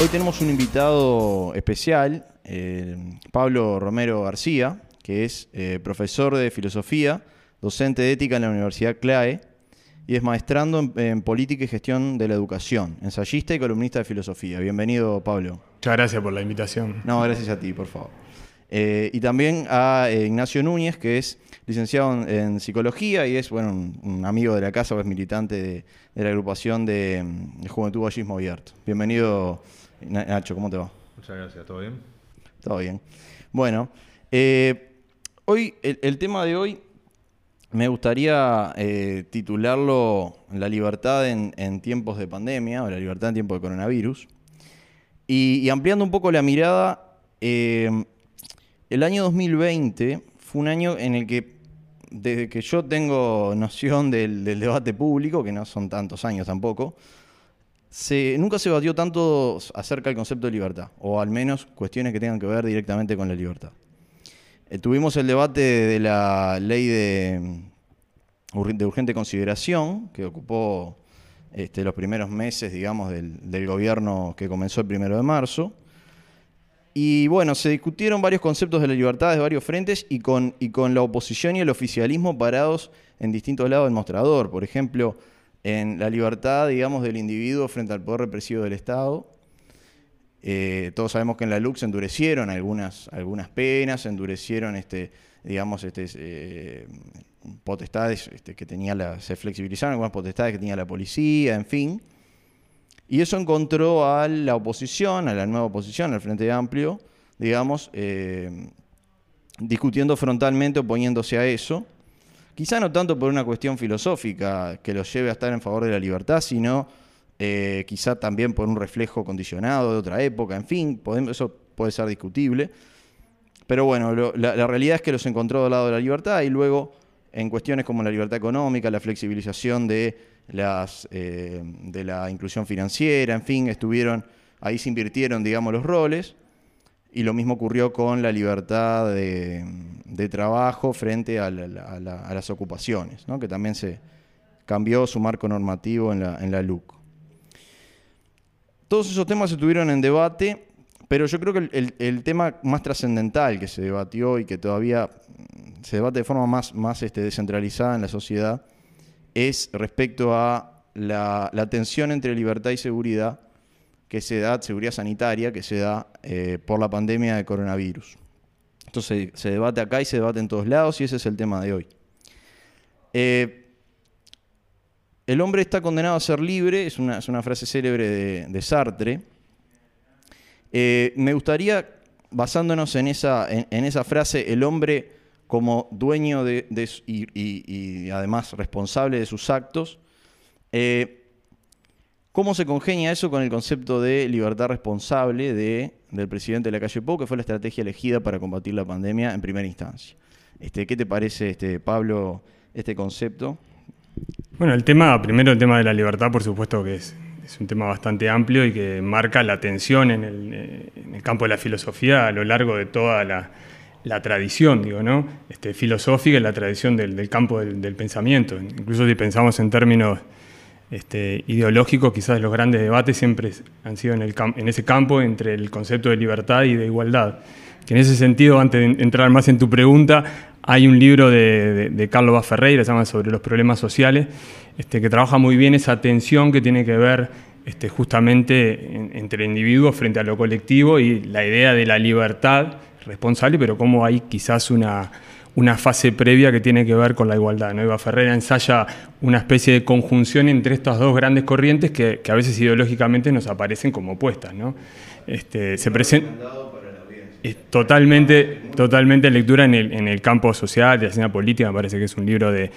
Hoy tenemos un invitado especial, eh, Pablo Romero García, que es eh, profesor de filosofía, docente de ética en la Universidad CLAE y es maestrando en, en política y gestión de la educación, ensayista y columnista de filosofía. Bienvenido, Pablo. Muchas gracias por la invitación. No, gracias a ti, por favor. Eh, y también a Ignacio Núñez, que es licenciado en, en psicología y es bueno, un, un amigo de la casa, es militante de, de la agrupación de, mm, de Juventud Vallismo Abierto. Bienvenido, Nacho, ¿cómo te va? Muchas gracias, ¿todo bien? Todo bien. Bueno, eh, hoy, el, el tema de hoy me gustaría eh, titularlo La libertad en, en tiempos de pandemia, o la libertad en tiempos de coronavirus. Y, y ampliando un poco la mirada, eh, el año 2020 fue un año en el que, desde que yo tengo noción del, del debate público, que no son tantos años tampoco, se, nunca se batió tanto acerca del concepto de libertad, o al menos cuestiones que tengan que ver directamente con la libertad. Eh, tuvimos el debate de la ley de, mm, urgente consideración, que ocupó este, los primeros meses, digamos, del, del gobierno que comenzó el primero de marzo. Y bueno, se discutieron varios conceptos de la libertad de varios frentes y con, y con la oposición y el oficialismo parados en distintos lados del mostrador. Por ejemplo, en la libertad, digamos, del individuo frente al poder represivo del Estado. Eh, todos sabemos que en la se endurecieron algunas, algunas penas, endurecieron, este, digamos, este, eh, potestades este, que tenía la, se flexibilizaron algunas potestades que tenía la policía, en fin. Y eso encontró a la oposición, a la nueva oposición, al Frente Amplio, digamos, eh, discutiendo frontalmente, oponiéndose a eso. Quizá no tanto por una cuestión filosófica que los lleve a estar en favor de la libertad, sino eh, quizá también por un reflejo condicionado de otra época, en fin, eso puede ser discutible. Pero bueno, la, realidad es que los encontró del lado de la libertad y luego en cuestiones como la libertad económica, la flexibilización de, eh, de la inclusión financiera, en fin, estuvieron, ahí se invirtieron, digamos, los roles. Y lo mismo ocurrió con la libertad de, trabajo frente a, la- la- a la- a las ocupaciones, que también se cambió su marco normativo en la, LUC. Todos esos temas estuvieron en debate, pero yo creo que el, tema más trascendental que se debatió y que todavía se debate de forma más, más este, descentralizada en la sociedad es respecto a la, la tensión entre libertad y seguridad que se da, seguridad sanitaria, que se da eh, por la pandemia de coronavirus. Entonces se debate acá y se debate en todos lados y ese es el tema de hoy. Eh, el hombre está condenado a ser libre, es una, es una frase célebre de, de Sartre. Eh, me gustaría, basándonos en esa, en, esa frase, el hombre como dueño de, y, además responsable de sus actos, ¿cómo se congenia eso con el concepto de libertad responsable de, del presidente de la calle Pou, que fue la estrategia elegida para combatir la pandemia en primera instancia? Este, ¿Qué te parece, este, Pablo, este concepto? Bueno, el tema, primero el tema de la libertad, por supuesto que es, un tema bastante amplio y que marca la tensión en el, eh, en el campo de la filosofía a lo largo de toda la, tradición, digo, ¿no? Este, filosófica y la tradición del, campo del pensamiento. Incluso si pensamos en términos este, quizás los grandes debates siempre han sido en, el en ese campo entre el concepto de libertad y de igualdad. Que en ese sentido, antes de entrar más en tu pregunta, hay un libro de, de, de Carlos Bá Ferreira, se llama Sobre los problemas sociales, este, que trabaja muy bien esa tensión que tiene que ver este, justamente en- entre el individuo frente a lo colectivo y la idea de la libertad responsable, pero cómo hay quizás una, una fase previa que tiene que ver con la igualdad. ¿no? Eva Ferreira ensaya una especie de conjunción entre estas dos grandes corrientes que, a veces ideológicamente nos aparecen como opuestas. ¿no? Este, se presenta es totalmente, totalmente lectura en el, campo social, de la escena política, me parece que es un libro de,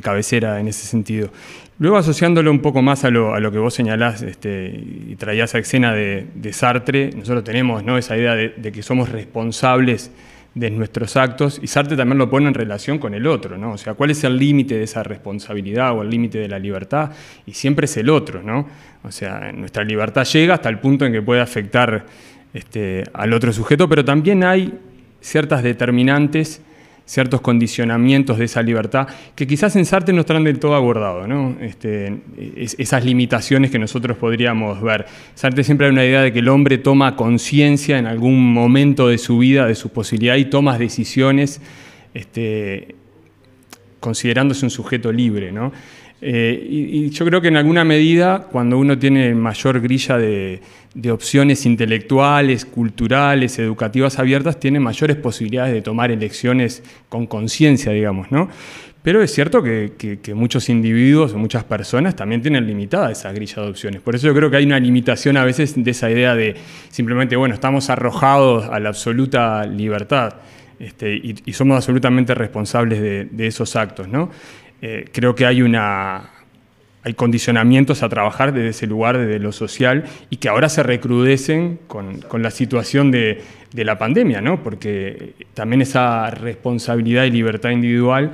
cabecera en ese sentido. Luego asociándolo un poco más a lo, a lo que vos señalás este, y traías a escena de, Sartre, nosotros tenemos ¿no? esa idea de, de que somos responsables de nuestros actos y Sartre también lo pone en relación con el otro, ¿no? O sea, ¿cuál es el límite de esa responsabilidad o el límite de la libertad? Y siempre es el otro, ¿no? O sea, nuestra libertad llega hasta el punto en que puede afectar este, al otro sujeto, pero también hay ciertas determinantes ciertos condicionamientos de esa libertad que quizás en Sartre no están del todo abordados, ¿no? Este, esas limitaciones que nosotros podríamos ver. Sartre siempre hay una idea de que el hombre toma conciencia en algún momento de su vida, de sus posibilidades y toma decisiones este, considerándose un sujeto libre, ¿no? Eh, y, yo creo que en alguna medida, cuando uno tiene mayor grilla de, opciones intelectuales, culturales, educativas abiertas, tiene mayores posibilidades de tomar elecciones con conciencia, digamos, ¿no? Pero es cierto que, muchos individuos o muchas personas también tienen limitada esa grilla de opciones. Por eso yo creo que hay una limitación a veces de esa idea de simplemente, bueno, estamos arrojados a la absoluta libertad este, y, somos absolutamente responsables de, de esos actos, ¿no? Eh, creo que hay una hay condicionamientos a trabajar desde ese lugar, desde lo social, y que ahora se recrudecen con, la situación de, la pandemia, ¿no? porque también esa responsabilidad y libertad individual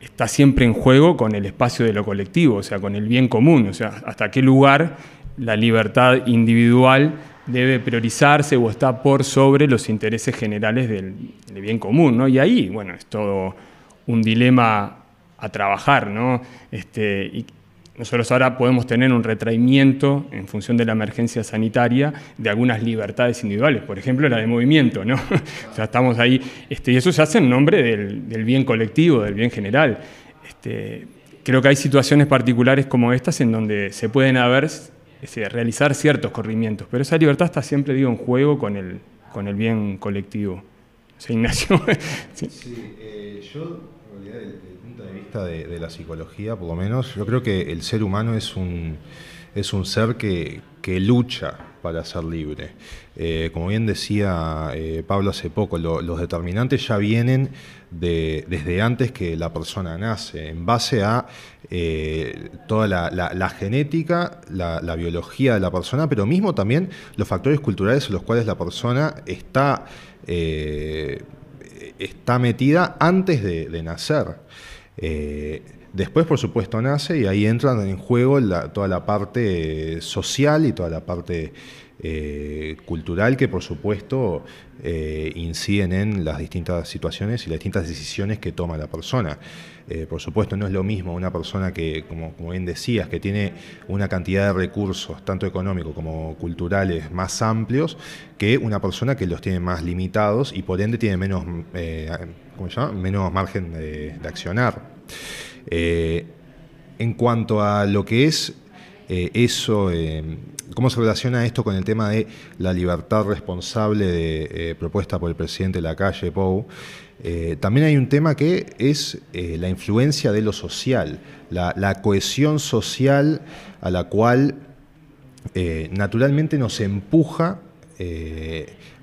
está siempre en juego con el espacio de lo colectivo, o sea, con el bien común, o sea, hasta qué lugar la libertad individual debe priorizarse o está por sobre los intereses generales del, del bien común, ¿no? Y ahí, bueno, es todo un dilema a trabajar, ¿no? Este, y nosotros ahora podemos tener un retraimiento en función de la emergencia sanitaria de algunas libertades individuales, por ejemplo la de movimiento, ¿no? o sea, estamos ahí, este, y eso se hace en nombre del, bien colectivo, del bien general. Este, creo que hay situaciones particulares como estas en donde se pueden haber, este, realizar ciertos corrimientos, pero esa libertad está siempre, digo, en juego con el, con el bien colectivo. O Ignacio. sí, eh, yo de, la psicología, por lo menos, yo creo que el ser humano es un, es un ser que, lucha para ser libre. Eh, como bien decía eh, Pablo hace poco, los determinantes ya vienen de, desde antes que la persona nace, en base a eh, toda la, genética, la, biología de la persona, pero mismo también los factores culturales en los cuales la persona está, está metida antes de nacer. Eh, después, por supuesto, nace y ahí entran en juego toda la parte social y toda la parte eh, cultural que, por supuesto, eh, inciden en las distintas situaciones y las distintas decisiones que toma la persona. por supuesto, no es lo mismo una persona que, como, bien decías, que tiene una cantidad de recursos, tanto económicos como culturales, más amplios, que una persona que los tiene más limitados y por ende tiene menos menos margen de, accionar. Eh, en cuanto a lo que es eh, eso, eh, cómo se relaciona esto con el tema de la libertad responsable de, propuesta por el presidente de la calle, Pou, también hay un tema que es la influencia de lo social, la, cohesión social a la cual naturalmente nos empuja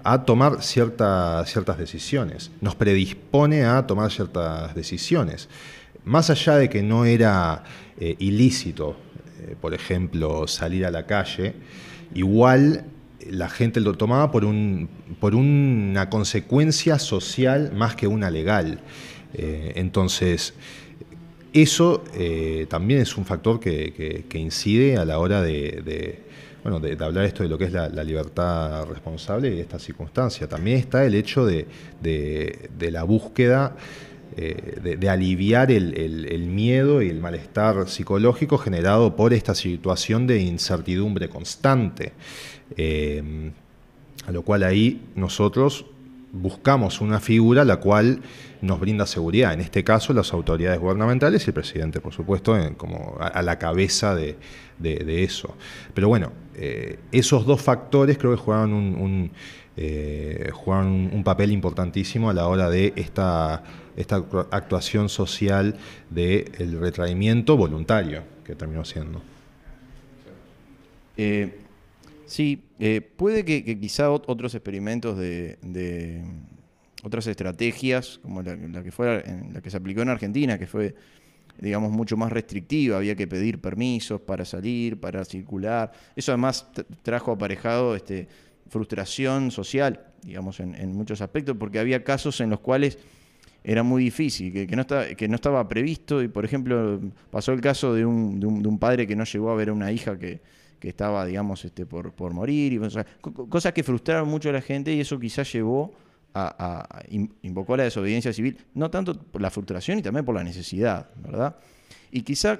a tomar ciertas decisiones, nos predispone a tomar ciertas decisiones. Más allá de que no era eh, ilícito, eh, por ejemplo, salir a la calle, igual la gente lo tomaba por, un, por una consecuencia social más que una legal. Eh, entonces, eso también es un factor que, incide a la hora de bueno, de, hablar esto de lo que es la, libertad responsable y esta circunstancia. También está el hecho de, la búsqueda eh, de, aliviar el, miedo y el malestar psicológico generado por esta situación de incertidumbre constante. Eh, a lo cual ahí nosotros buscamos una figura la cual nos brinda seguridad. En este caso, las autoridades gubernamentales y el presidente, por supuesto, como a, la cabeza de, eso. Pero bueno, eh, esos dos factores creo que jugaron un, eh, un, papel importantísimo a la hora de esta, esta actuación social del retraimiento voluntario que terminó siendo. Eh, sí, puede que, quizá otros experimentos de otras estrategias, como la, que la que se aplicó en Argentina, que fue, digamos, mucho más restrictiva, había que pedir permisos para salir, para circular. Eso además trajo aparejado este, frustración social, digamos, en, muchos aspectos, porque había casos en los cuales era muy difícil, que, no, estaba, previsto, y por ejemplo, pasó el caso de un, de un, padre que no llegó a ver a una hija que, estaba, digamos, este, por, morir, y, cosas que frustraron mucho a la gente y eso quizás llevó invocó la desobediencia civil, no tanto por la frustración y también por la necesidad, ¿verdad? Y quizá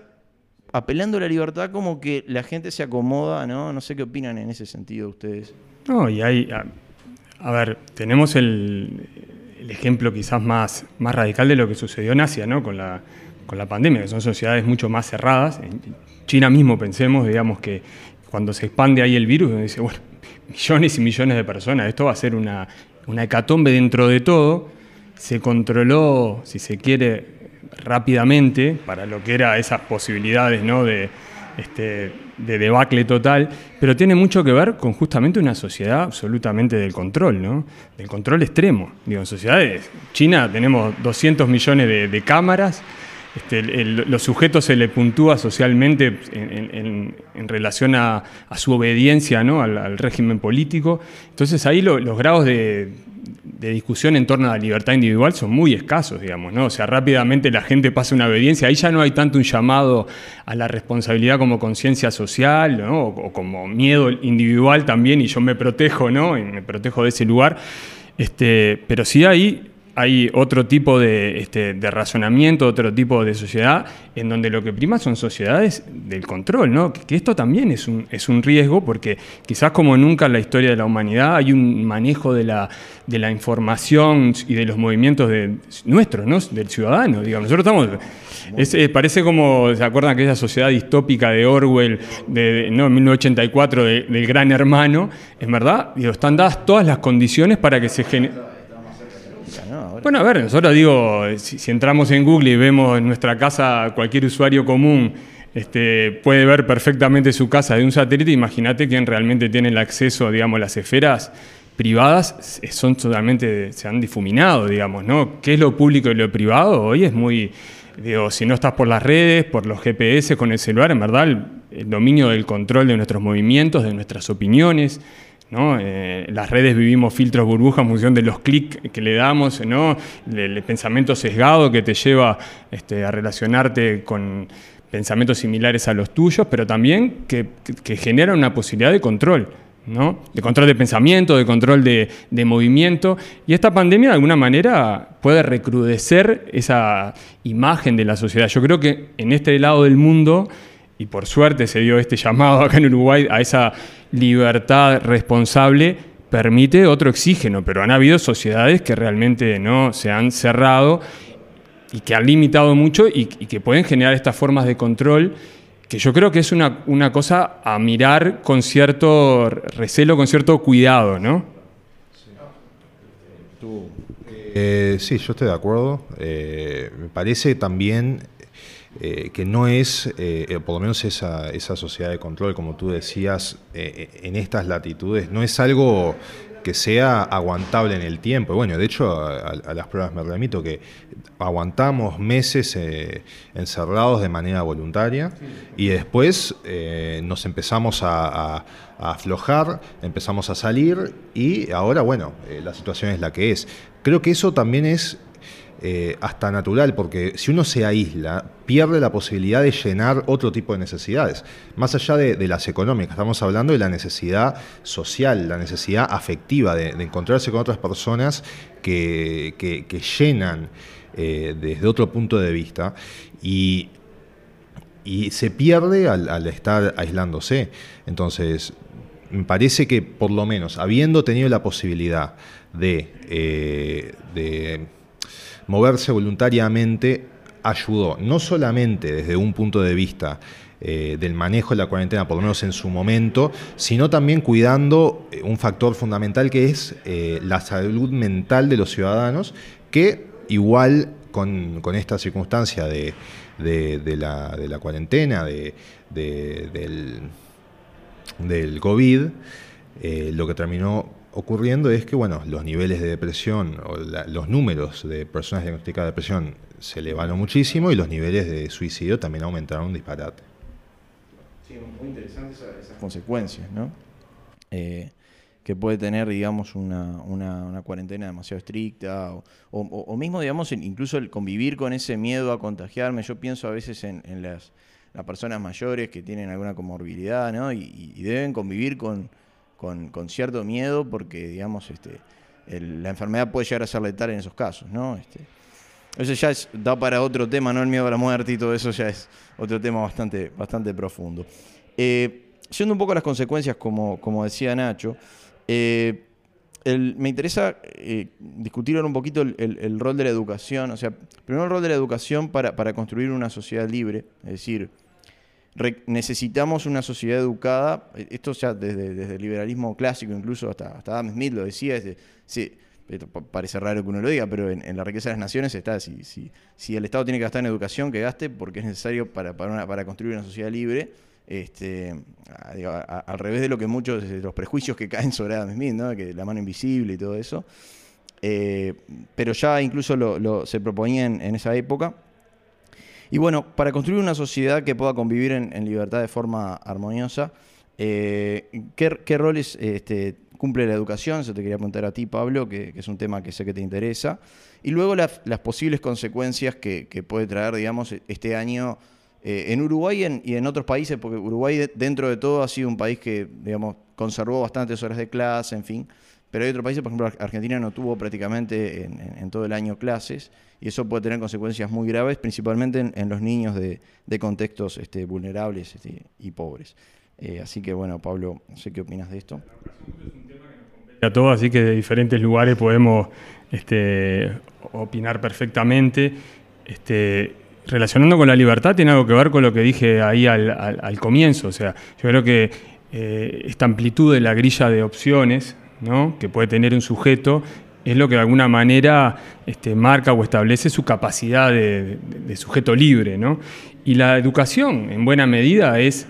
apelando a la libertad como que la gente se acomoda, ¿no? No sé qué opinan en ese sentido ustedes. No, y hay, a, ver, tenemos el, ejemplo quizás más, más radical de lo que sucedió en Asia, ¿no? Con la, con la pandemia, que son sociedades mucho más cerradas. En China mismo pensemos, digamos que cuando se expande ahí el virus, dice, bueno, millones y millones de personas, esto va a ser una una hecatombe dentro de todo, se controló, si se quiere, rápidamente para lo que era esas posibilidades ¿no? de, este, de debacle total, pero tiene mucho que ver con justamente una sociedad absolutamente del control, ¿no? del control extremo. Digo, en sociedades, China tenemos 200 millones de, cámaras, este, los sujetos se le puntúa socialmente en, relación a, su obediencia ¿no? al, régimen político. Entonces ahí los grados de, discusión en torno a la libertad individual son muy escasos, digamos, ¿no? O sea, rápidamente la gente pasa una obediencia, ahí ya no hay tanto un llamado a la responsabilidad como conciencia social, ¿no? O, o, como miedo individual también, y yo me protejo, ¿no? Y me protejo de ese lugar. Este, pero sí hay hay otro tipo este, de, razonamiento, otro tipo de sociedad, en donde lo que prima son sociedades del control, ¿no? Que, esto también es un, es un, riesgo, porque quizás como nunca en la historia de la humanidad hay un manejo de la, información y de los movimientos nuestros, ¿no? Del ciudadano, digamos. Nosotros estamos... Eh, parece como, ¿se acuerdan aquella sociedad distópica de Orwell, de, ¿no? 1984, del gran hermano? Es verdad, digo, están dadas todas las condiciones para que se genere bueno, a ver, nosotros digo, si, entramos en Google y vemos en nuestra casa cualquier usuario común este, puede ver perfectamente su casa de un satélite, imagínate quién realmente tiene el acceso, digamos, las esferas privadas son totalmente, se han difuminado, digamos, ¿no? ¿Qué es lo público y lo privado? Hoy es muy, digo, si no estás por las redes, por los GPS, con el celular, en verdad el dominio del control de nuestros movimientos, de nuestras opiniones, eh, las redes vivimos filtros burbujas en función de los clics que le damos, ¿no? el, pensamiento sesgado que te lleva este, a relacionarte con pensamientos similares a los tuyos, pero también que, genera una posibilidad de control. ¿no? de control de pensamiento, de control de, de, movimiento. Y esta pandemia de alguna manera puede recrudecer esa imagen de la sociedad. Yo creo que en este lado del mundo, y por suerte se dio este llamado acá en Uruguay a esa libertad responsable permite otro oxígeno, pero han habido sociedades que realmente no se han cerrado y que han limitado mucho y, que pueden generar estas formas de control que yo creo que es una, una cosa a mirar con cierto recelo, con cierto cuidado, ¿no? Eh, sí, yo estoy de acuerdo. Eh, me parece también eh, que no es, eh, eh, por lo menos esa, esa, sociedad de control, como tú decías, en estas latitudes, no es algo que sea aguantable en el tiempo. Bueno, de hecho, a, las pruebas me remito que aguantamos meses encerrados de manera voluntaria y después nos empezamos a, aflojar, empezamos a salir y ahora, bueno, la situación es la que es. Creo que eso también es eh, hasta natural, porque si uno se aísla, pierde la posibilidad de llenar otro tipo de necesidades. Más allá de, las económicas, estamos hablando de la necesidad social, la necesidad afectiva, de, encontrarse con otras personas que, llenan eh, desde otro punto de vista. Y, se pierde al, estar aislándose. Entonces, me parece que por lo menos, habiendo tenido la posibilidad de, eh, de moverse voluntariamente ayudó, no solamente desde un punto de vista eh, del manejo de la cuarentena, por lo menos en su momento, sino también cuidando eh, un factor fundamental que es eh, la salud mental de los ciudadanos, que igual con, esta circunstancia de, la, cuarentena, del, del COVID, lo que terminó ocurriendo es que bueno, los niveles de depresión o los números de personas diagnosticadas de depresión se elevaron muchísimo y los niveles de suicidio también aumentaron un disparate. Sí, muy interesantes esas, consecuencias, ¿no? Eh, que puede tener, digamos, una, una, cuarentena demasiado estricta o, o, mismo, digamos, incluso el convivir con ese miedo a contagiarme. Yo pienso a veces en, las, las, personas mayores que tienen alguna comorbilidad, ¿no? y deben convivir con con, cierto miedo porque, digamos, este, la enfermedad puede llegar a ser letal en esos casos, ¿no? Este, eso ya da para otro tema, ¿no? El miedo a la muerte y todo eso ya es otro tema bastante, bastante profundo. Eh, un poco las consecuencias, como, como decía Nacho, eh, me interesa eh, discutir ahora un poquito el, rol de la educación, o sea, primero el rol de la educación para, para construir una sociedad libre, es decir, necesitamos una sociedad educada, esto ya desde, el liberalismo clásico, incluso hasta, hasta Adam Smith lo decía, sí, parece raro que uno lo diga, pero en, la riqueza de las naciones está, si, si, si, el Estado tiene que gastar en educación, que gaste, porque es necesario para, para, para construir una sociedad libre, este, al revés de lo que muchos de los prejuicios que caen sobre Adam Smith, ¿no? que la mano invisible y todo eso, eh, pero ya incluso lo, se proponía en, esa época. Y bueno, para construir una sociedad que pueda convivir en, libertad de forma armoniosa, eh, ¿qué, roles este, cumple la educación? Eso te quería preguntar a ti, Pablo, que, es un tema que sé que te interesa. Y luego las posibles consecuencias que, puede traer, digamos, este año eh, en Uruguay y en, otros países, porque Uruguay dentro de todo ha sido un país que, digamos, conservó bastantes horas de clase, en fin, pero hay otros países, por ejemplo, Argentina no tuvo prácticamente en, todo el año clases y eso puede tener consecuencias muy graves, principalmente en, los niños de, contextos este, vulnerables este, y pobres. Eh, así que bueno, Pablo, no sé qué opinas de esto. A todos, así que de diferentes lugares podemos este, opinar perfectamente. Relacionando con la libertad tiene algo que ver con lo que dije ahí al, comienzo. O sea, yo creo que eh, esta amplitud de la grilla de opciones ¿no? que puede tener un sujeto es lo que de alguna manera este, marca o establece su capacidad de, sujeto libre. Y la educación, en buena medida, es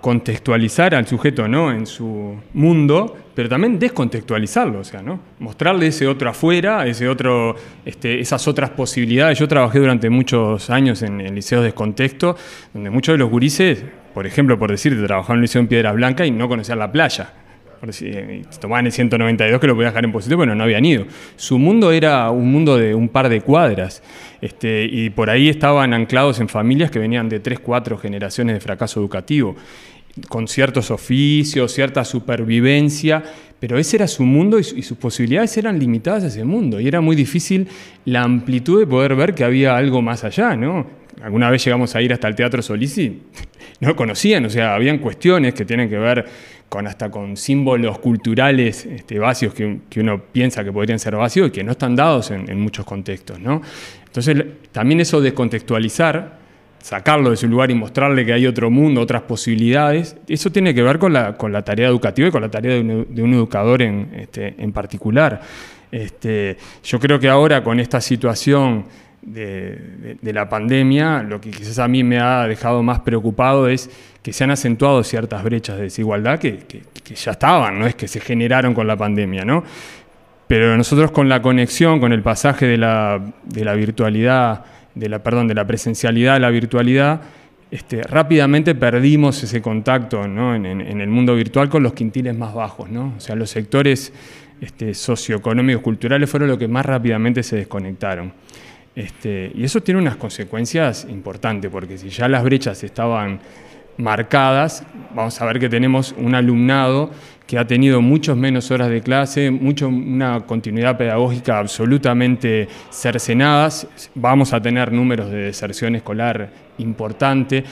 contextualizar al sujeto ¿no? en su mundo, pero también descontextualizarlo, o ¿no? mostrarle ese otro afuera, ese otro, este, esas otras posibilidades. Yo trabajé durante muchos años en, el liceo de descontexto, donde muchos de los gurises, por ejemplo, por decirte, trabajaban en el liceo en Piedras Blancas y no conocían la playa. Tomaban el 192 que lo podían dejar en positivo, bueno, no habían ido. Su mundo era un mundo de un par de cuadras. Este, y por ahí estaban anclados en familias que venían de tres, cuatro generaciones de fracaso educativo con ciertos oficios, cierta supervivencia, pero ese era su mundo y, sus posibilidades eran limitadas a ese mundo y era muy difícil la amplitud de poder ver que había algo más allá, ¿no? Alguna vez llegamos a ir hasta el Teatro Solís y no conocían, o sea, habían cuestiones que tienen que ver con hasta con símbolos culturales este, vacíos que, uno piensa que podrían ser vacíos y que no están dados en, en muchos contextos, ¿no? Entonces, también eso de contextualizar sacarlo de su lugar y mostrarle que hay otro mundo, otras posibilidades, eso tiene que ver con la, con la tarea educativa y con la tarea de un, educador en, este, en particular. Este, yo creo que ahora con esta situación de, la pandemia, lo que quizás a mí me ha dejado más preocupado es que se han acentuado ciertas brechas de desigualdad que, ya estaban, no es que se generaron con la pandemia, ¿no? Pero nosotros con la conexión, con el pasaje de la, de la virtualidad de la, perdón, de la presencialidad a la virtualidad, este, rápidamente perdimos ese contacto en, el mundo virtual con los quintiles más bajos. ¿no? O sea, los sectores este, socioeconómicos, culturales fueron los que más rápidamente se desconectaron. Este, y eso tiene unas consecuencias importantes, porque si ya las brechas estaban marcadas, vamos a ver que tenemos un alumnado que ha tenido muchos menos horas de clase, mucho, una continuidad pedagógica absolutamente cercenada, vamos a tener números de deserción escolar importante,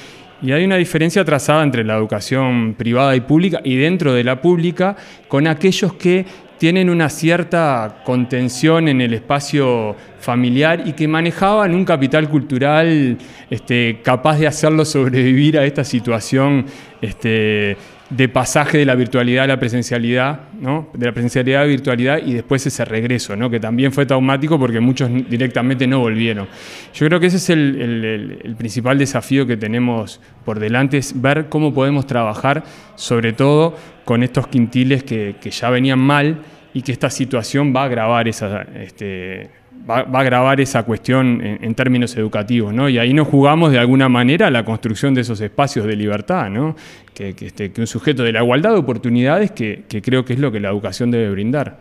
y hay una diferencia trazada entre la educación privada y pública y dentro de la pública con aquellos que tienen una cierta contención en el espacio familiar y que manejaban un capital cultural este, capaz de hacerlo sobrevivir a esta situación este, de pasaje de la virtualidad a la presencialidad, ¿no? de la presencialidad a la virtualidad y después ese regreso, ¿no? que también fue traumático porque muchos directamente no volvieron. Yo creo que ese es el, principal desafío que tenemos por delante, es ver cómo podemos trabajar, sobre todo con estos quintiles que, ya venían mal y que esta situación va a agravar esa... Este, va, a agravar esa cuestión en, términos educativos, ¿no? Y ahí nos jugamos de alguna manera la construcción de esos espacios de libertad, ¿no? Que, este, un sujeto de la igualdad de oportunidades que, creo que es lo que la educación debe brindar.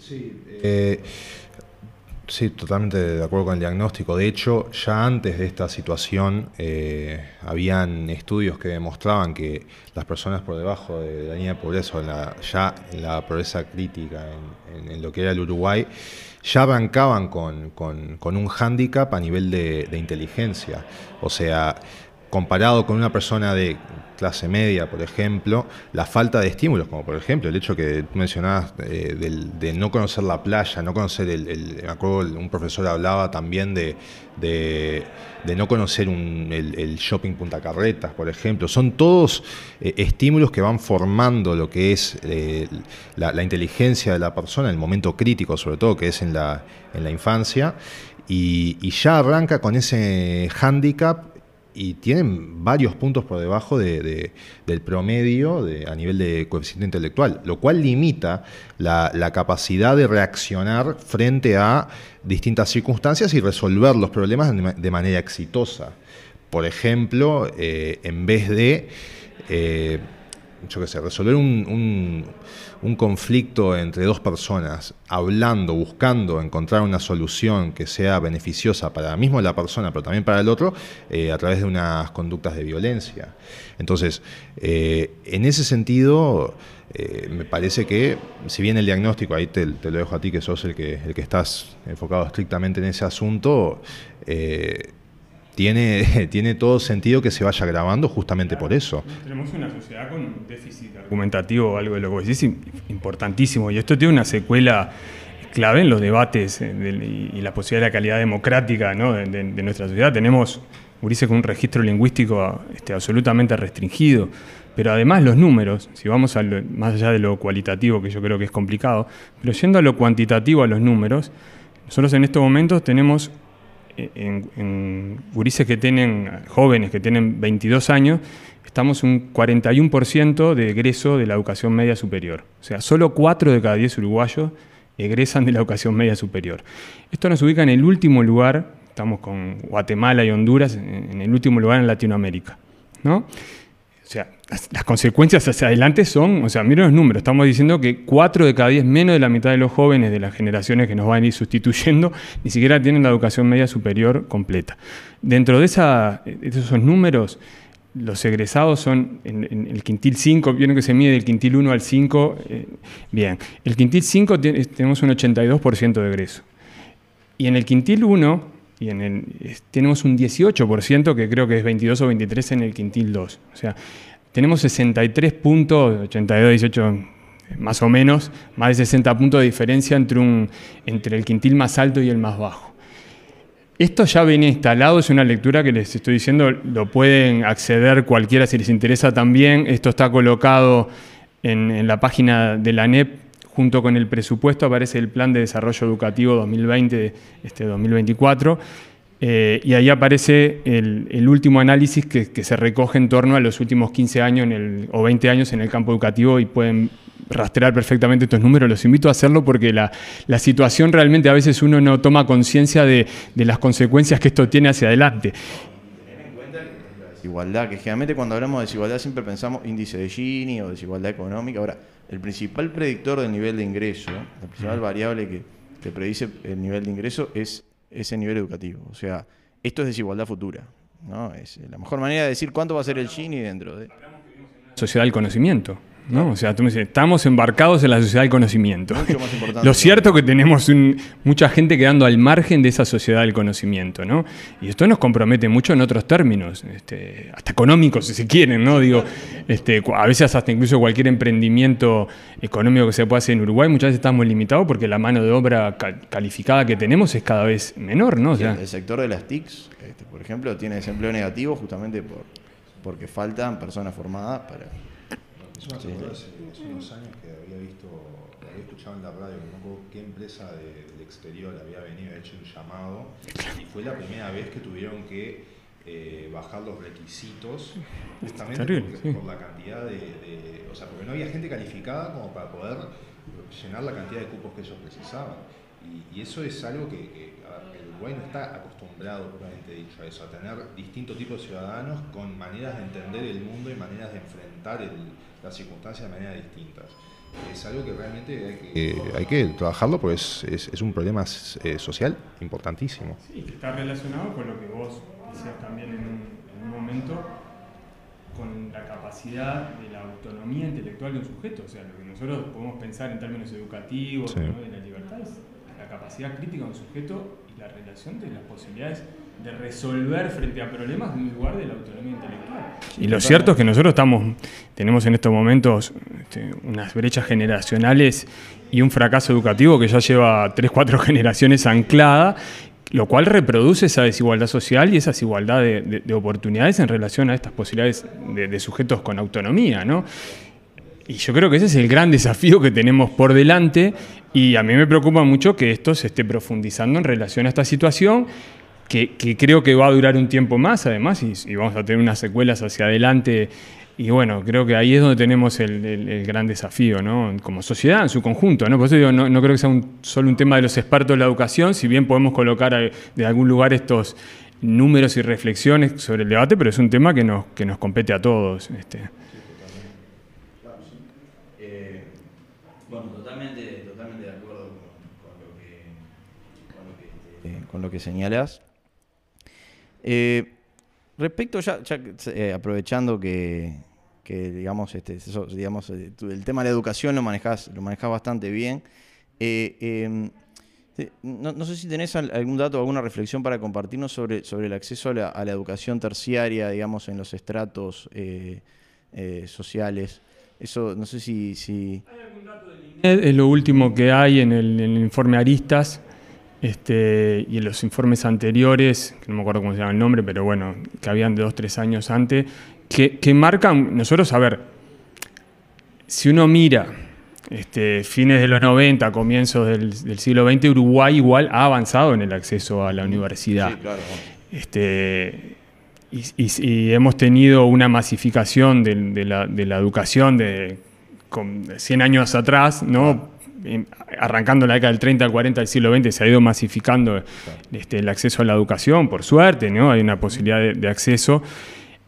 Sí, eh, Sí, totalmente de acuerdo con el diagnóstico. De hecho, ya antes de esta situación, eh, habían estudios que demostraban que las personas por debajo de la línea de pobreza, la, ya en la pobreza crítica en, lo que era el Uruguay, ya arrancaban con, un hándicap a nivel de inteligencia. O sea, comparado con una persona de clase media, por ejemplo, la falta de estímulos, como por ejemplo el hecho que mencionabas eh, de no conocer la playa, no conocer el, me acuerdo un profesor hablaba también de, de, no conocer el, shopping Punta Carretas, por ejemplo, son todos eh, estímulos que van formando lo que es eh, la, inteligencia de la persona, el momento crítico sobre todo, que es en la, en la infancia, y, y ya arranca con ese hándicap y tienen varios puntos por debajo del promedio a nivel de coeficiente intelectual, lo cual limita la, capacidad de reaccionar frente a distintas circunstancias y resolver los problemas de manera exitosa. Por ejemplo, eh, en vez de, eh, yo qué sé, resolver un un conflicto entre dos personas, hablando, buscando encontrar una solución que sea beneficiosa para mismo la persona, pero también para el otro, eh, a través de unas conductas de violencia. Entonces, eh, en ese sentido, eh, me parece que, si bien el diagnóstico, ahí te, lo dejo a ti, que sos el que, el que estás enfocado estrictamente en ese asunto, tiene, tiene todo sentido que se vaya grabando justamente por eso. Tenemos una sociedad con un déficit argumentativo, algo de lo que decís, importantísimo, y esto tiene una secuela clave en los debates eh, y la posibilidad de la calidad democrática de, nuestra sociedad. Tenemos, Urice, con un registro lingüístico este, absolutamente restringido, pero además los números, si vamos a más allá de lo cualitativo, que yo creo que es complicado, pero yendo a lo cuantitativo, a los números, nosotros en estos momentos tenemos en, en que tienen, jóvenes que tienen 22 años, estamos un 41% de egreso de la educación media superior. O sea, solo 4 de cada 10 uruguayos egresan de la educación media superior. Esto nos ubica en el último lugar, estamos con Guatemala y Honduras, en el último lugar en Latinoamérica. ¿no? Las, consecuencias hacia adelante son, o sea, miren los números, estamos diciendo que 4 de cada 10, menos de la mitad de los jóvenes de las generaciones que nos van a ir sustituyendo, ni siquiera tienen la educación media superior completa. Dentro de, esa, esos números, los egresados son en, el quintil 5, vieron que se mide del quintil 1 al 5, eh, bien, el quintil 5 tenemos un 82% de egreso. Y en el quintil 1 y en el, tenemos un 18%, que creo que es 22 o 23 en el quintil 2. O sea, tenemos 63 puntos, 82, 18 más o menos, más de 60 puntos de diferencia entre, el quintil más alto y el más bajo. Esto ya viene instalado, es una lectura que les estoy diciendo, lo pueden acceder cualquiera si les interesa también. Esto está colocado en, la página de la NEP junto con el presupuesto aparece el Plan de Desarrollo Educativo 2020-2024, este, eh, y ahí aparece el, último análisis que, se recoge en torno a los últimos 15 años o 20 años en el campo educativo y pueden rastrear perfectamente estos números. Los invito a hacerlo porque la, situación realmente a veces uno no toma conciencia de, las consecuencias que esto tiene hacia adelante desigualdad, que generalmente cuando hablamos de desigualdad siempre pensamos índice de Gini o desigualdad económica. Ahora, el principal predictor del nivel de ingreso, la principal variable que, que predice el nivel de ingreso es ese nivel educativo. O sea, esto es desigualdad futura. ¿no? Es la mejor manera de decir cuánto va a ser el Gini dentro de... Sociedad del conocimiento. ¿No? O sea, tú me dices, estamos embarcados en la sociedad del conocimiento. Lo cierto es que tenemos mucha gente quedando al margen de esa sociedad del conocimiento, ¿no? Y esto nos compromete mucho en otros términos, este, hasta económicos, si se quieren, ¿no? Digo, este, a veces hasta incluso cualquier emprendimiento económico que se pueda hacer en Uruguay, muchas veces estamos limitados porque la mano de obra calificada que tenemos es cada vez menor, ¿no? el sector de las TICs, este, por ejemplo, tiene desempleo negativo justamente por, porque faltan personas formadas para eso hace, unos años que había visto, había escuchado en la radio, no recuerdo qué empresa del exterior había venido, había hecho un llamado, y fue la primera vez que tuvieron que eh, bajar los requisitos, justamente por la cantidad de, O sea, porque no había gente calificada como para poder llenar la cantidad de cupos que ellos precisaban. Y, eso es algo que, el Uruguay no está acostumbrado, propiamente dicho, a eso, a tener distintos tipos de ciudadanos con maneras de entender el mundo y maneras de enfrentar el, las circunstancias de manera distintas. Es algo que realmente hay que, trabajarlo porque es, es, un problema eh, social importantísimo. Sí, que está relacionado con lo que vos decías también en un, en un momento, con la capacidad de la autonomía intelectual de un sujeto. O sea, lo que nosotros podemos pensar en términos educativos, de la libertad, es capacidad crítica de un sujeto y la relación de las posibilidades de resolver frente a problemas en lugar de la autonomía intelectual. Y lo cierto es que nosotros estamos, tenemos en estos momentos este, unas brechas generacionales y un fracaso educativo que ya lleva tres, cuatro generaciones anclada, lo cual reproduce esa desigualdad social y esa desigualdad de, oportunidades en relación a estas posibilidades de, sujetos con autonomía, ¿no? Y yo creo que ese es el gran desafío que tenemos por delante y a mí me preocupa mucho que esto se esté profundizando en relación a esta situación que, creo que va a durar un tiempo más, además, y, vamos a tener unas secuelas hacia adelante. Y bueno, creo que ahí es donde tenemos el, gran desafío, ¿no? Como sociedad en su conjunto, ¿no? Por eso digo, no, creo que sea solo un tema de los expertos de la educación, si bien podemos colocar de algún lugar estos números y reflexiones sobre el debate, pero es un tema que nos, que nos compete a todos. Este. Eh, bueno, totalmente, totalmente de acuerdo con, lo que, con lo que, señalas. Eh, respecto ya, eh, aprovechando que, digamos, este, digamos, eh, el tema de la educación lo manejas, lo manejas bastante bien. Em, no, sé si tenés algún dato alguna reflexión para compartirnos sobre, sobre el acceso a la, educación terciaria, digamos, en los estratos sociales. Eso, no sé si... ¿Hay algún dato del INED? Es lo último que hay en el informe Aristas este, y en los informes anteriores, que no me acuerdo cómo se llama el nombre, pero bueno, que habían de dos, tres años antes, que, marcan, nosotros, a ver, si uno mira este, fines de los 90, comienzos del, siglo XX, Uruguay igual ha avanzado en el acceso a la universidad. Sí, claro. Este, y, hemos tenido una masificación de, la, educación de, 100 años atrás, ¿no? Arrancando la década del 30 al 40 del siglo XX se ha ido masificando este, el acceso a la educación, por suerte, ¿no? hay una posibilidad de, acceso.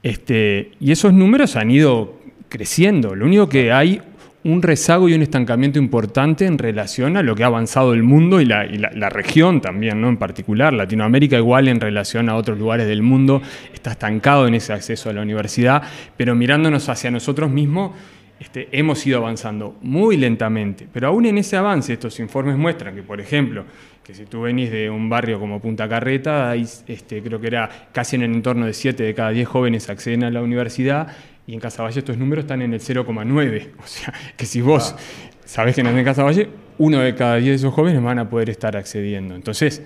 Este, y esos números han ido creciendo. Lo único que hay un rezago y un estancamiento importante en relación a lo que ha avanzado el mundo y la, región también, ¿no? en particular. Latinoamérica igual en relación a otros lugares del mundo está estancado en ese acceso a la universidad, pero mirándonos hacia nosotros mismos este, hemos ido avanzando muy lentamente, pero aún en ese avance estos informes muestran que, por ejemplo, que si tú venís de un barrio como Punta Carreta, este, creo que era casi en el entorno de 7 de cada 10 jóvenes acceden a la universidad y en Casaballe estos números están en el 0,9. O sea, que si vos sabés que nacés en Casaballe, uno de cada 10 de esos jóvenes van a poder estar accediendo. Entonces,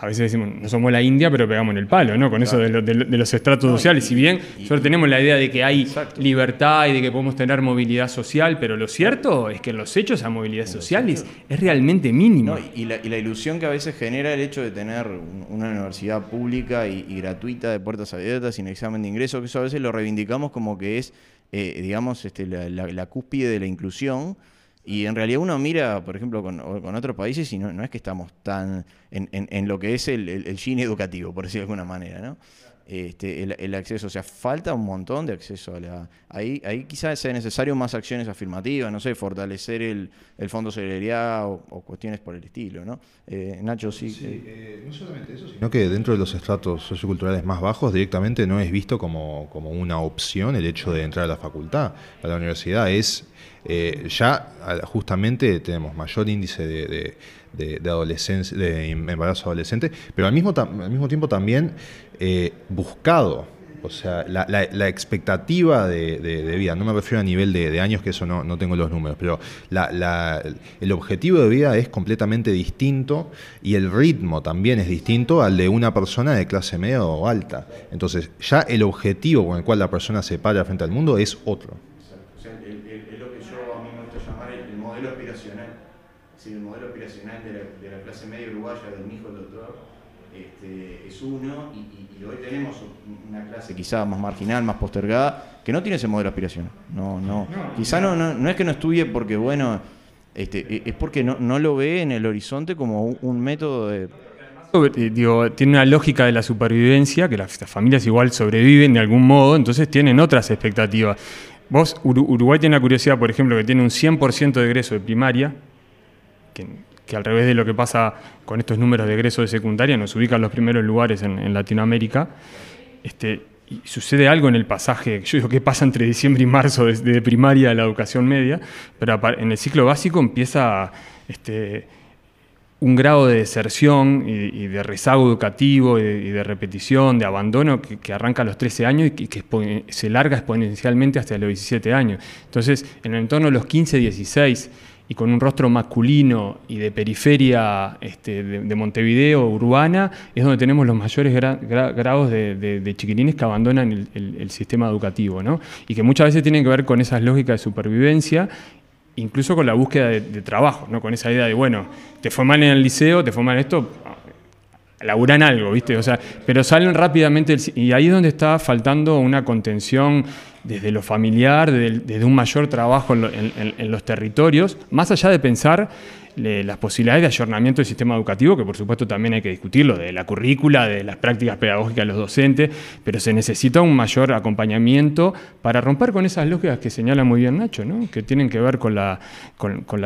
a veces decimos, no somos la India, pero pegamos en el palo, ¿no? Con eso de, los estratos sociales. Si bien solo tenemos la idea de que hay libertad y de que podemos tener movilidad social, pero lo cierto es que en los hechos esa movilidad social es, realmente mínima. y, la, ilusión que a veces genera el hecho de tener una universidad pública y, gratuita de puertas abiertas, sin examen de ingreso, que eso a veces lo reivindicamos como que es, eh, digamos, este, la cúspide de la inclusión y en realidad uno mira, por ejemplo, con, otros países y no, no, es que estamos tan en, lo que es el, el, educativo, por decirlo de alguna manera, ¿no? Este, el, acceso, o sea, falta un montón de acceso a la... Ahí, ahí quizás sea necesario más acciones afirmativas, no sé, fortalecer el, el fondo solidaridad o, cuestiones por el estilo, ¿no? Eh, Nacho, sí. sí eh. Eh, no solamente eso, sino que dentro de los estratos socioculturales más bajos directamente no es visto como, como una opción el hecho de entrar a la facultad, a la universidad, es eh, ya justamente tenemos mayor índice de, de, adolescencia, de embarazo adolescente, pero al mismo, al mismo tiempo también eh, buscado. O sea, la, expectativa de, vida, no me refiero a nivel de, años, que eso no, no tengo los números, pero el objetivo de vida es completamente distinto y el ritmo también es distinto al de una persona de clase media o alta. Entonces, ya el objetivo con el cual la persona se para frente al mundo es otro. el modelo de la, clase media uruguaya del hijo del doctor este, es uno y, hoy tenemos una clase quizá más marginal, más postergada, que no tiene ese modelo aspiracional. No, no. quizá no, no, es que no estudie porque, bueno, este, e, es porque no, no lo ve en el horizonte como un, método de... Digo, tiene una lógica de la supervivencia, que las familias igual sobreviven de algún modo, entonces tienen otras expectativas vos, Uruguay tiene la curiosidad, por ejemplo, que tiene un 100% de egreso de primaria, que, al revés de lo que pasa con estos números de egreso de secundaria, nos ubica en los primeros lugares en, Latinoamérica. Este, y sucede algo en el pasaje, yo digo que pasa entre diciembre y marzo de, primaria a la educación media, pero en el ciclo básico empieza este, un grado de deserción y, de rezago educativo y de, repetición, de abandono que, arranca a los 13 años y que, se larga exponencialmente hasta los 17 años. Entonces, en el entorno de los 15, 16 y con un rostro masculino y de periferia este, de, Montevideo, urbana, es donde tenemos los mayores grados de, chiquilines que abandonan el, sistema educativo, ¿no? y que muchas veces tienen que ver con esas lógicas de supervivencia incluso con la búsqueda de, trabajo, ¿no? con esa idea de, bueno, te fue mal en el liceo, te fue mal esto, laburan algo, ¿viste? O sea, pero salen rápidamente, y ahí es donde está faltando una contención desde lo familiar, desde, un mayor trabajo en, los territorios, más allá de pensar las posibilidades de ayornamiento del sistema educativo, que por supuesto también hay que discutirlo, de la currícula, de las prácticas pedagógicas de los docentes, pero se necesita un mayor acompañamiento para romper con esas lógicas que señala muy bien Nacho, ¿no? que tienen que ver con la,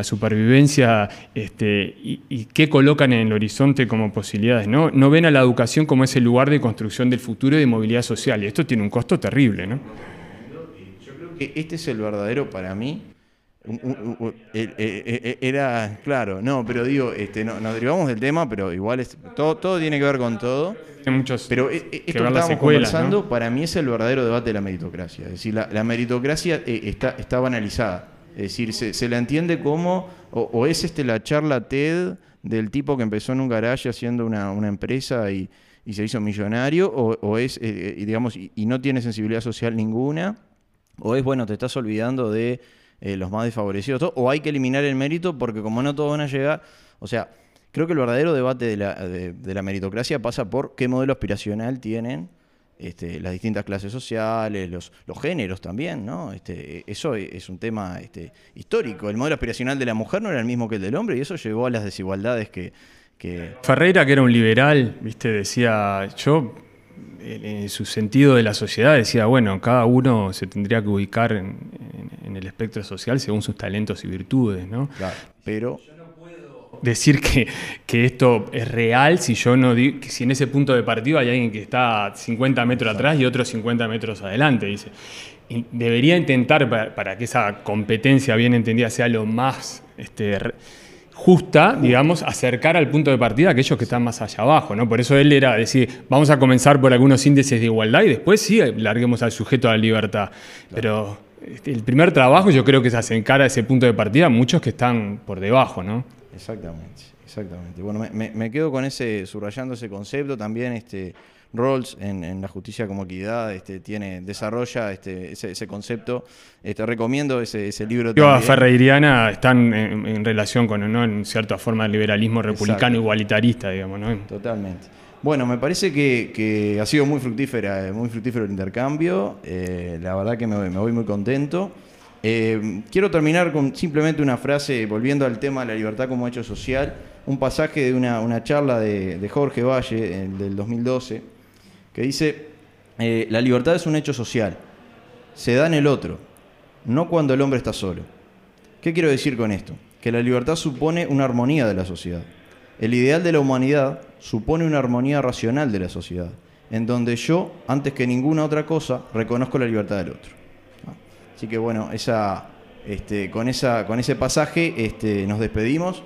supervivencia este, y, qué colocan en el horizonte como posibilidades. ¿no? no ven a la educación como ese lugar de construcción del futuro y de movilidad social, y esto tiene un costo terrible. ¿no? Este es el verdadero para mí. era, claro, no, pero digo, este, no, nos derivamos del tema, pero igual es, todo, todo tiene que ver con todo. muchos pero e, e, esto que estábamos conversando, para mí es el verdadero debate de la meritocracia. Es decir, la, meritocracia eh, está, está banalizada. Es decir, se, la entiende como, o, es este la charla TED del tipo que empezó en un garaje haciendo una, empresa y, se hizo millonario, o, es, eh, eh, digamos, y no tiene sensibilidad social ninguna o es, bueno, te estás olvidando de eh, los más desfavorecidos, o hay que eliminar el mérito porque como no todos van a llegar, o sea, creo que el verdadero debate de la, meritocracia pasa por qué modelo aspiracional tienen este, las distintas clases sociales, los, los géneros también, ¿no? Este, eso es un tema este, histórico. El modelo aspiracional de la mujer no era el mismo que el del hombre y eso llevó a las desigualdades que... que... Ferreira, que era un liberal, viste, decía, yo en su sentido de la sociedad decía, bueno, cada uno se tendría que ubicar en, el espectro social según sus talentos y virtudes, ¿no? Claro, pero decir que, que, esto es real si yo no digo, que si en ese punto de partido hay alguien que está 50 metros atrás y otro 50 metros adelante, dice. debería intentar para, que esa competencia bien entendida sea lo más este, justa, digamos, acercar al punto de partida a aquellos que están más allá abajo, ¿no? Por eso él era decir, vamos a comenzar por algunos índices de igualdad y después sí larguemos al sujeto a la libertad. Pero este, el primer trabajo yo creo que es acercar a ese punto de partida a muchos que están por debajo, ¿no? Exactamente, exactamente. Bueno, me, me quedo con ese, subrayando ese concepto también, este Rawls en, la justicia como equidad este, tiene, desarrolla este, ese, concepto. Este, recomiendo ese, ese libro. Yo a Ferreiriana están en, relación con ¿no? en cierta forma el liberalismo republicano igualitarista, digamos. ¿no? Totalmente. Bueno, me parece que, ha sido muy fructífera, muy fructífero el intercambio. Eh, la verdad que me, voy muy contento. Eh, quiero terminar con simplemente una frase, volviendo al tema de la libertad como hecho social, un pasaje de una, charla de, Jorge Valle del 2012 que dice, eh, la libertad es un hecho social, se da en el otro, no cuando el hombre está solo. ¿Qué quiero decir con esto? Que la libertad supone una armonía de la sociedad. El ideal de la humanidad supone una armonía racional de la sociedad, en donde yo, antes que ninguna otra cosa, reconozco la libertad del otro. Así que bueno, este, con ese pasaje este, nos despedimos.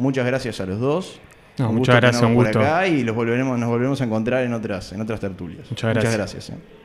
Muchas gracias a los dos muchas gracias, un gusto. y los volveremos, nos volveremos a encontrar en otras, en otras tertulias. Muchas gracias. Muchas gracias eh.